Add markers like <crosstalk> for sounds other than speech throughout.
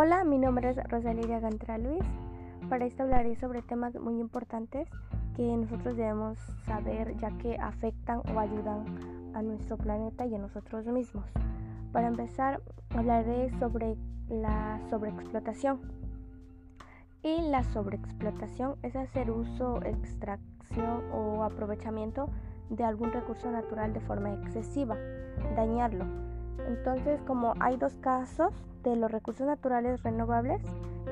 Hola, mi nombre es Rosalía Gantra Luis. Para esto hablaré sobre temas muy importantes que nosotros debemos saber ya que afectan o ayudan a nuestro planeta y a nosotros mismos. Para empezar, hablaré sobre la sobreexplotación. Y la sobreexplotación es hacer uso, extracción o aprovechamiento de algún recurso natural de forma excesiva, dañarlo. Entonces, como hay dos casos, de los recursos naturales renovables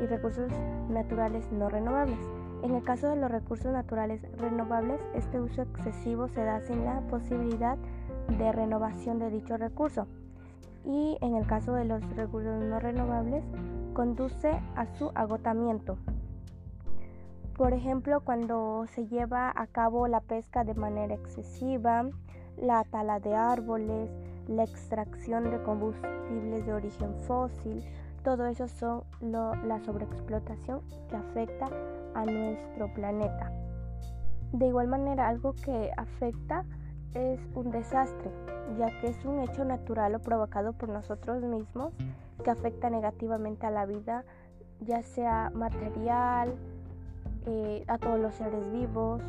y recursos naturales no renovables. En el caso de los recursos naturales renovables, este uso excesivo se da sin la posibilidad de renovación de dicho recurso. Y en el caso de los recursos no renovables, conduce a su agotamiento. Por ejemplo, cuando se lleva a cabo la pesca de manera excesiva, la tala de árboles, la extracción de combustibles de origen fósil, todo eso son la sobreexplotación que afecta a nuestro planeta. De igual manera, algo que afecta es un desastre, ya que es un hecho natural o provocado por nosotros mismos que afecta negativamente a la vida, ya sea material, eh, a todos los seres vivos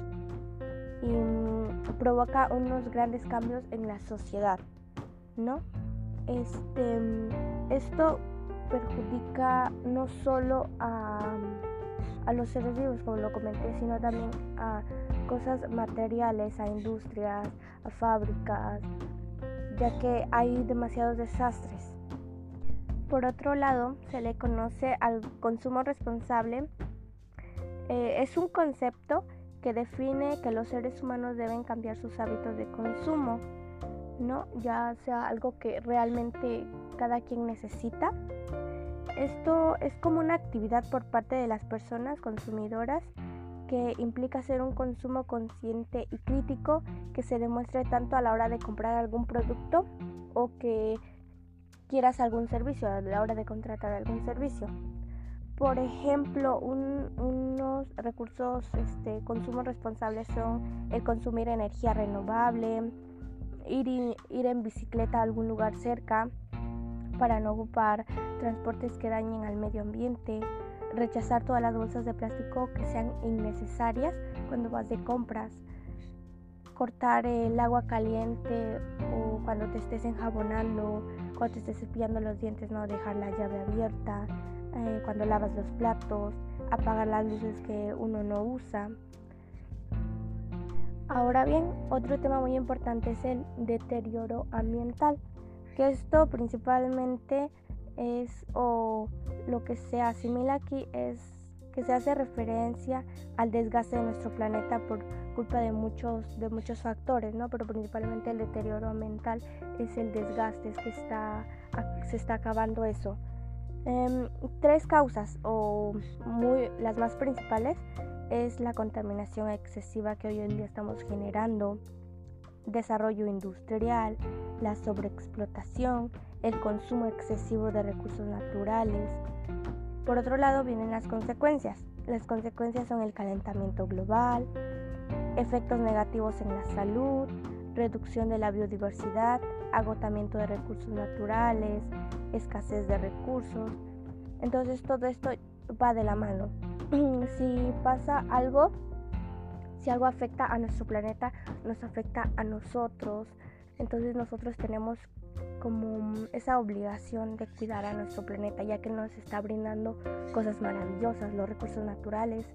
y mm, provoca unos grandes cambios en la sociedad. ¿No? Este, esto perjudica no solo a, a los seres vivos, como lo comenté, sino también a cosas materiales, a industrias, a fábricas, ya que hay demasiados desastres. Por otro lado, se le conoce al consumo responsable. Eh, es un concepto que define que los seres humanos deben cambiar sus hábitos de consumo ¿no? Ya sea algo que realmente cada quien necesita. Esto es como una actividad por parte de las personas consumidoras que implica hacer un consumo consciente y crítico que se demuestre tanto a la hora de comprar algún producto o que quieras algún servicio, a la hora de contratar algún servicio. Por ejemplo, unos recursos, este, consumos responsables son el consumir energía renovable, ir, ir en bicicleta a algún lugar cerca para no ocupar transportes que dañen al medio ambiente, rechazar todas las bolsas de plástico que sean innecesarias cuando vas de compras, cortar el agua caliente o cuando te estés enjabonando, cuando te estés cepillando los dientes, no dejar la llave abierta, eh, cuando lavas los platos, apagar las luces que uno no usa. Ahora bien, otro tema muy importante es el deterioro ambiental, que esto principalmente es o lo que se asimila aquí es que se hace referencia al desgaste de nuestro planeta por culpa de muchos de muchos factores, ¿no? Pero principalmente el deterioro ambiental es el desgaste, es que está se está acabando eso. Em, tres causas o muy las más principales es la contaminación excesiva que hoy en día estamos generando, desarrollo industrial, la sobreexplotación, el consumo excesivo de recursos naturales. Por otro lado vienen las consecuencias. Las consecuencias son el calentamiento global, efectos negativos en la salud, reducción de la biodiversidad, agotamiento de recursos naturales, escasez de recursos. Entonces todo esto va de la mano. Si pasa algo, si algo afecta a nuestro planeta, nos afecta a nosotros. Entonces nosotros tenemos como esa obligación de cuidar a nuestro planeta, ya que nos está brindando cosas maravillosas, los recursos naturales.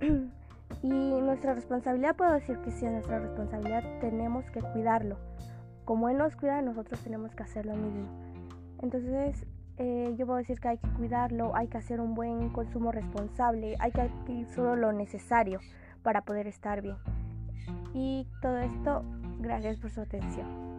<clears throat> y nuestra responsabilidad, puedo decir que sí, nuestra responsabilidad tenemos que cuidarlo. Como Él nos cuida, nosotros tenemos que hacer lo mismo. Entonces, eh, yo puedo decir que hay que cuidarlo, hay que hacer un buen consumo responsable, hay que adquirir solo lo necesario para poder estar bien. Y todo esto, gracias por su atención.